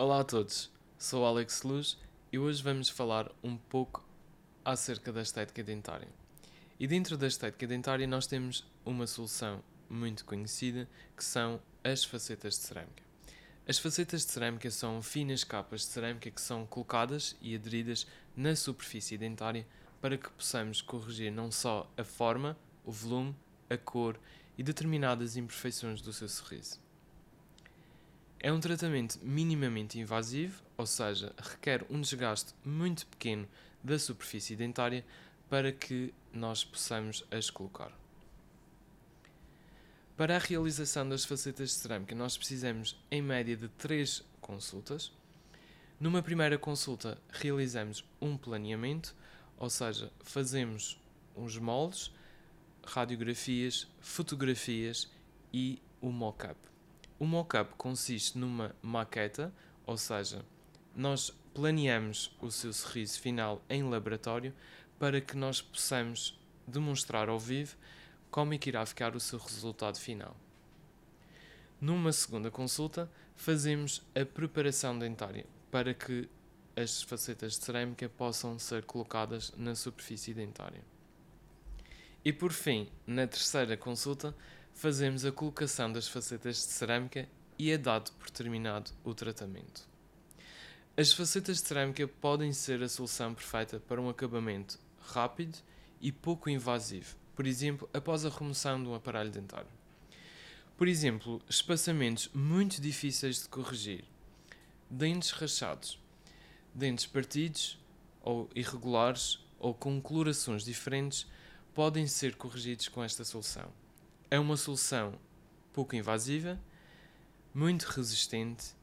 Olá a todos, sou Alex Luz e hoje vamos falar um pouco acerca da estética dentária. E dentro da estética dentária nós temos uma solução muito conhecida que são as facetas de cerâmica. As facetas de cerâmica são finas capas de cerâmica que são colocadas e aderidas na superfície dentária para que possamos corrigir não só a forma, o volume, a cor e determinadas imperfeições do seu sorriso. É um tratamento minimamente invasivo, ou seja, requer um desgaste muito pequeno da superfície dentária para que nós possamos as colocar. Para a realização das facetas de cerâmica, nós precisamos em média de 3 consultas. Numa primeira consulta, realizamos um planeamento, ou seja, fazemos uns moldes, radiografias, fotografias e o mock-up. O mock-up consiste numa maqueta, ou seja, nós planeamos o seu sorriso final em laboratório para que nós possamos demonstrar ao vivo como é que irá ficar o seu resultado final. Numa segunda consulta, fazemos a preparação dentária para que as facetas de cerâmica possam ser colocadas na superfície dentária. E por fim, na terceira consulta, fazemos a colocação das facetas de cerâmica e é dado por terminado o tratamento. As facetas de cerâmica podem ser a solução perfeita para um acabamento rápido e pouco invasivo, por exemplo, após a remoção de um aparelho dentário. Por exemplo, espaçamentos muito difíceis de corrigir, dentes rachados, dentes partidos ou irregulares ou com colorações diferentes podem ser corrigidos com esta solução. É uma solução pouco invasiva, muito resistente,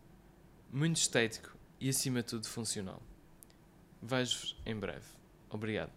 muito estético e, acima de tudo, funcional. Vejo-vos em breve. Obrigado.